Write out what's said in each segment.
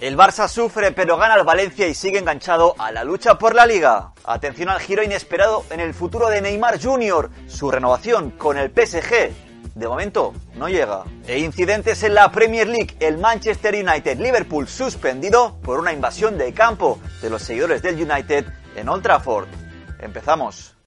el Barça sufre pero gana al Valencia y sigue enganchado a la lucha por la liga. Atención al giro inesperado en el futuro de Neymar Jr., su renovación con el PSG. De momento no llega. E incidentes en la Premier League. El Manchester United Liverpool suspendido por una invasión de campo de los seguidores del United en Old Trafford. Empezamos.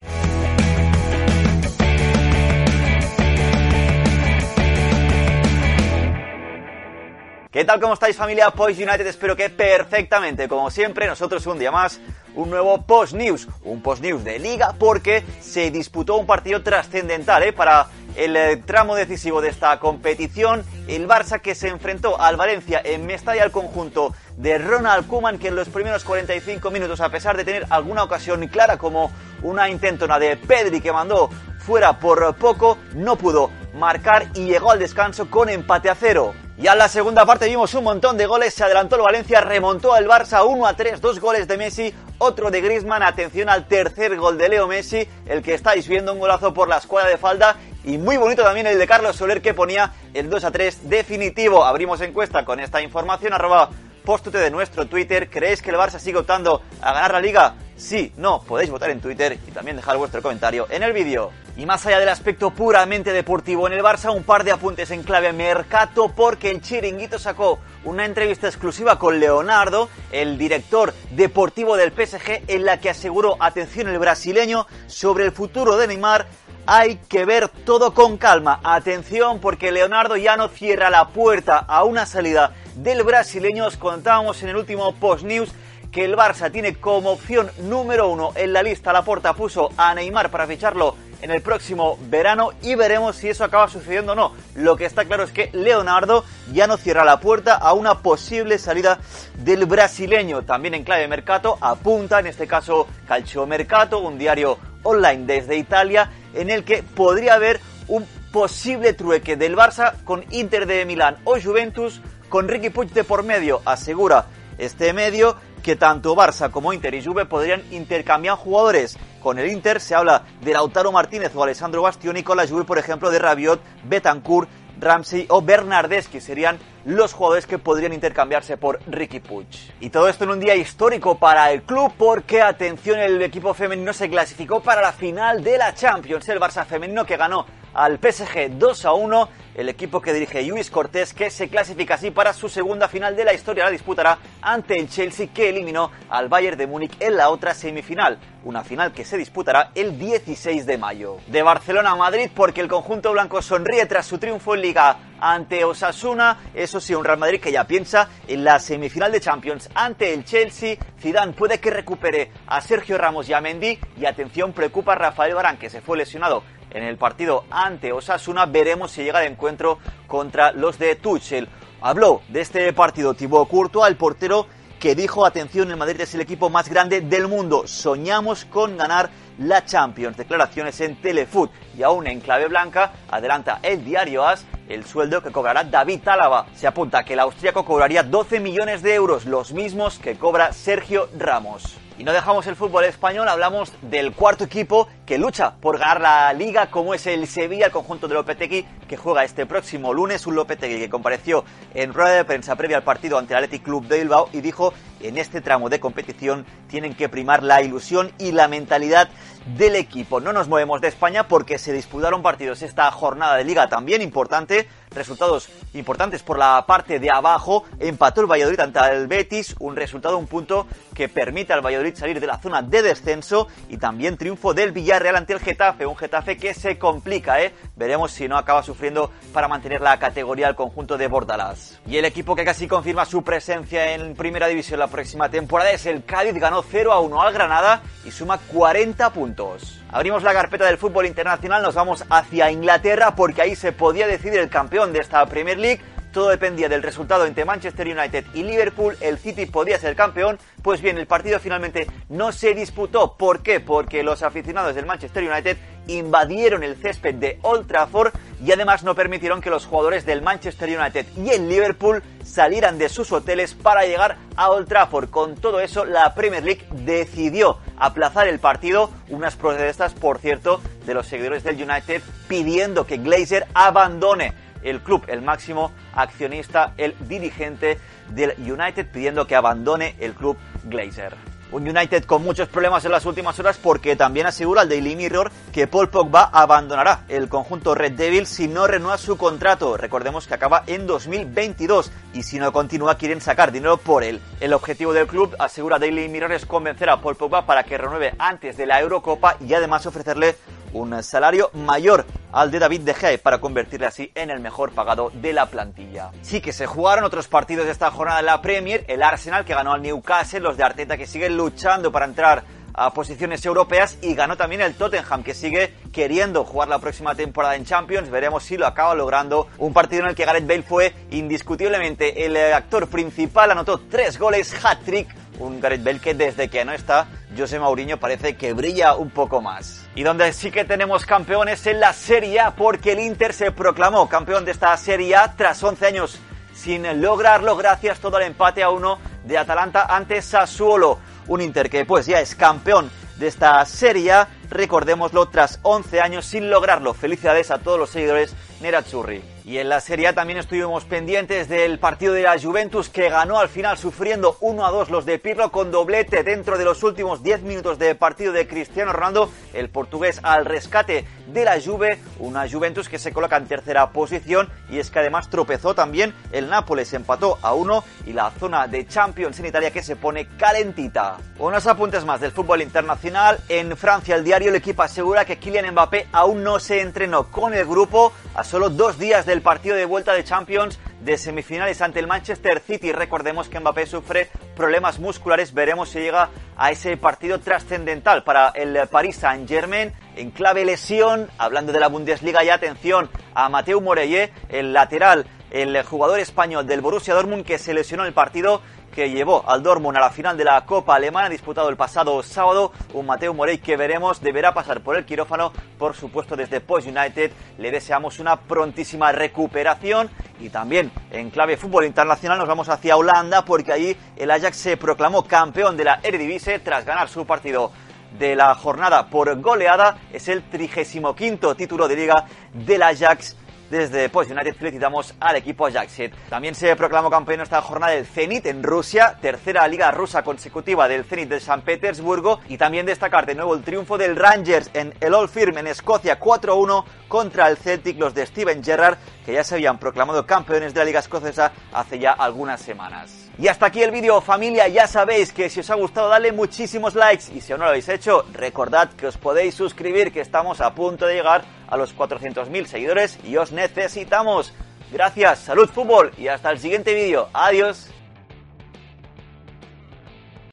¿Qué tal? ¿Cómo estáis familia Post United? Espero que perfectamente. Como siempre, nosotros un día más, un nuevo Post News. Un Post News de liga porque se disputó un partido trascendental ¿eh? para el eh, tramo decisivo de esta competición. El Barça que se enfrentó al Valencia en Mestalla al conjunto de Ronald Koeman que en los primeros 45 minutos, a pesar de tener alguna ocasión clara como una intentona de Pedri que mandó fuera por poco, no pudo marcar y llegó al descanso con empate a cero. Ya en la segunda parte vimos un montón de goles, se adelantó el Valencia, remontó al Barça 1 a 3, dos goles de Messi, otro de Griezmann, atención al tercer gol de Leo Messi, el que estáis viendo un golazo por la escuadra de falda y muy bonito también el de Carlos Soler que ponía el 2 a 3 definitivo. Abrimos encuesta con esta información, arroba postute de nuestro Twitter. ¿Creéis que el Barça sigue optando a ganar la liga? Sí, no, podéis votar en Twitter y también dejar vuestro comentario en el vídeo. Y más allá del aspecto puramente deportivo en el Barça, un par de apuntes en clave mercato porque el Chiringuito sacó una entrevista exclusiva con Leonardo, el director deportivo del PSG, en la que aseguró, atención el brasileño, sobre el futuro de Neymar. Hay que ver todo con calma. Atención porque Leonardo ya no cierra la puerta a una salida del brasileño. Os contábamos en el último post news que el Barça tiene como opción número uno en la lista. La porta puso a Neymar para ficharlo en el próximo verano y veremos si eso acaba sucediendo o no. Lo que está claro es que Leonardo ya no cierra la puerta a una posible salida del brasileño. También en clave mercado apunta, en este caso Calcio Mercato, un diario online desde Italia, en el que podría haber un posible trueque del Barça con Inter de Milán o Juventus con Ricky Puig de por medio, asegura este medio que tanto Barça como Inter y Juve podrían intercambiar jugadores. Con el Inter se habla de Lautaro Martínez o Alessandro Bastioni, con la Juve, por ejemplo, de Rabiot, Betancourt, Ramsey o Bernardes, que serían los jugadores que podrían intercambiarse por Ricky Puig. Y todo esto en un día histórico para el club porque, atención, el equipo femenino se clasificó para la final de la Champions. El Barça femenino que ganó al PSG 2 a 1 el equipo que dirige Luis Cortés, que se clasifica así para su segunda final de la historia, la disputará ante el Chelsea, que eliminó al Bayern de Múnich en la otra semifinal. Una final que se disputará el 16 de mayo. De Barcelona a Madrid, porque el conjunto blanco sonríe tras su triunfo en Liga ante Osasuna. Eso sí, un Real Madrid que ya piensa en la semifinal de Champions ante el Chelsea. Zidane puede que recupere a Sergio Ramos y a Mendy. Y atención, preocupa a Rafael Barán, que se fue lesionado en el partido ante Osasuna. Veremos si llega de encuentro contra los de Tuchel. Habló de este partido Thibaut Courtois, el portero que dijo, atención, el Madrid es el equipo más grande del mundo. Soñamos con ganar la Champions. Declaraciones en Telefoot y aún en clave blanca, adelanta el diario AS el sueldo que cobrará David Álava. Se apunta que el austríaco cobraría 12 millones de euros, los mismos que cobra Sergio Ramos. Y no dejamos el fútbol español, hablamos del cuarto equipo que lucha por ganar la liga, como es el Sevilla, el conjunto de Lopetegui, que juega este próximo lunes. Un Lopetegui que compareció en rueda de prensa previa al partido ante el Athletic Club de Bilbao y dijo en este tramo de competición tienen que primar la ilusión y la mentalidad del equipo. No nos movemos de España porque se disputaron partidos esta jornada de liga también importante. Resultados importantes por la parte de abajo. Empató el Valladolid ante el Betis. Un resultado, un punto que permite al Valladolid salir de la zona de descenso. Y también triunfo del Villarreal ante el Getafe. Un Getafe que se complica, ¿eh? Veremos si no acaba sufriendo para mantener la categoría al conjunto de Bordalás. Y el equipo que casi confirma su presencia en Primera División la próxima temporada es el Cádiz. Ganó 0 a 1 al Granada y suma 40 puntos. Abrimos la carpeta del fútbol internacional, nos vamos hacia Inglaterra porque ahí se podía decidir el campeón de esta Premier League. todo dependía del resultado entre Manchester United y Liverpool, el City podía ser campeón, pues bien, el partido finalmente no se disputó. ¿Por qué? Porque los aficionados del Manchester United invadieron el césped de Old Trafford y además no permitieron que los jugadores del Manchester United y el Liverpool salieran de sus hoteles para llegar a Old Trafford. Con todo eso, la Premier League decidió aplazar el partido, unas protestas, por cierto, de los seguidores del United pidiendo que Glazer abandone el club, el máximo accionista, el dirigente del United, pidiendo que abandone el club Glazer. Un United con muchos problemas en las últimas horas porque también asegura el Daily Mirror que Paul Pogba abandonará el conjunto Red Devil si no renueva su contrato. Recordemos que acaba en 2022 y si no continúa quieren sacar dinero por él. El objetivo del club, asegura Daily Mirror, es convencer a Paul Pogba para que renueve antes de la Eurocopa y además ofrecerle un salario mayor al de David De Gea para convertirle así en el mejor pagado de la plantilla. Sí que se jugaron otros partidos de esta jornada de la Premier, el Arsenal que ganó al Newcastle, los de Arteta que siguen luchando para entrar a posiciones europeas y ganó también el Tottenham que sigue queriendo jugar la próxima temporada en Champions. Veremos si lo acaba logrando. Un partido en el que Gareth Bale fue indiscutiblemente el actor principal, anotó tres goles, hat-trick un Gareth Bale que desde que no está, José Mourinho parece que brilla un poco más. Y donde sí que tenemos campeones en la Serie A, porque el Inter se proclamó campeón de esta Serie A tras 11 años sin lograrlo gracias todo el empate a uno de Atalanta ante Sassuolo. Un Inter que pues ya es campeón de esta Serie recordémoslo, tras 11 años sin lograrlo. Felicidades a todos los seguidores Nerazzurri. Y en la Serie A también estuvimos pendientes del partido de la Juventus que ganó al final sufriendo 1 a 2 los de Pirlo con doblete dentro de los últimos 10 minutos de partido de Cristiano Ronaldo, el portugués al rescate de la Juve, una Juventus que se coloca en tercera posición y es que además tropezó también el Nápoles, empató a 1 y la zona de Champions en Italia que se pone calentita. Unos apuntes más del fútbol internacional. En Francia el diario El Equipo asegura que Kylian Mbappé aún no se entrenó con el grupo a solo dos días del partido de vuelta de Champions de semifinales ante el Manchester City. Recordemos que Mbappé sufre problemas musculares. Veremos si llega a ese partido trascendental para el Paris Saint-Germain. En clave lesión, hablando de la Bundesliga, y atención a Mateo Moreye, el lateral, el jugador español del Borussia Dortmund que se lesionó el partido que llevó al Dortmund a la final de la Copa Alemana disputado el pasado sábado. Un Mateo Morey que veremos deberá pasar por el quirófano. Por supuesto, desde Post United le deseamos una prontísima recuperación. Y también en clave fútbol internacional nos vamos hacia Holanda porque allí el Ajax se proclamó campeón de la Eredivisie tras ganar su partido de la jornada por goleada. Es el 35 título de liga del Ajax desde Post United felicitamos al equipo Ajaxit. También se proclamó campeón esta jornada del Zenit en Rusia, tercera liga rusa consecutiva del Zenit de San Petersburgo. Y también destacar de nuevo el triunfo del Rangers en el Old Firm en Escocia 4-1 contra el Celtic, los de Steven Gerrard, que ya se habían proclamado campeones de la liga escocesa hace ya algunas semanas. Y hasta aquí el vídeo familia, ya sabéis que si os ha gustado dale muchísimos likes y si aún no lo habéis hecho, recordad que os podéis suscribir que estamos a punto de llegar a los 400.000 seguidores y os necesitamos. Gracias, salud fútbol y hasta el siguiente vídeo. Adiós.